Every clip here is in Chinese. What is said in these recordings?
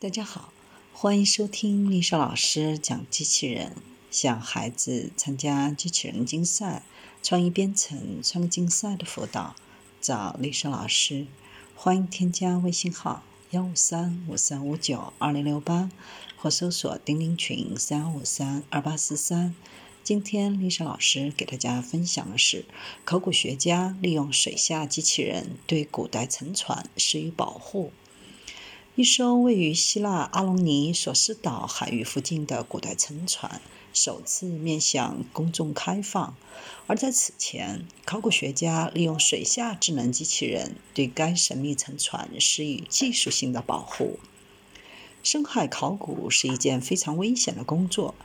大家好，欢迎收听丽莎老师讲机器人。想孩子参加机器人竞赛、创意编程、创意竞赛的辅导，找丽莎老师。欢迎添加微信号幺五三五三五九二零六八，或搜索钉钉群三五三二八四三。今天丽莎老师给大家分享的是，考古学家利用水下机器人对古代沉船施予保护。一艘位于希腊阿隆尼索斯岛海域附近的古代沉船首次面向公众开放，而在此前，考古学家利用水下智能机器人对该神秘沉船施以技术性的保护。深海考古是一件非常危险的工作，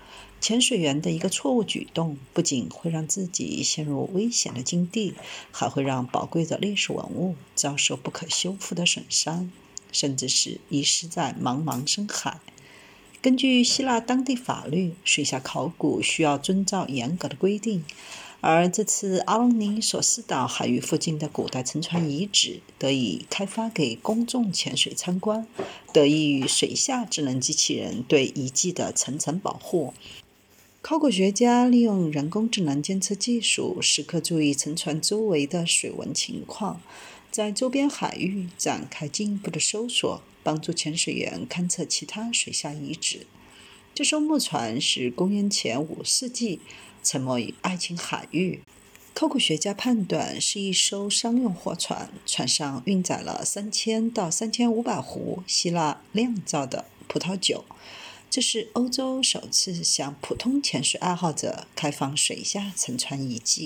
潜水员的一个错误举动不仅会让自己陷入危险的境地，还会让宝贵的历史文物遭受不可修复的损伤。甚至是遗失在茫茫深海。根据希腊当地法律，水下考古需要遵照严格的规定。而这次阿隆尼索斯岛海域附近的古代沉船遗址得以开发给公众潜水参观，得益于水下智能机器人对遗迹的层层保护。考古学家利用人工智能监测技术，时刻注意沉船周围的水文情况。在周边海域展开进一步的搜索，帮助潜水员勘测其他水下遗址。这艘木船是公元前五世纪沉没于爱琴海域，考古学家判断是一艘商用货船，船上运载了三千到三千五百壶希腊酿造的葡萄酒。这是欧洲首次向普通潜水爱好者开放水下沉船遗迹。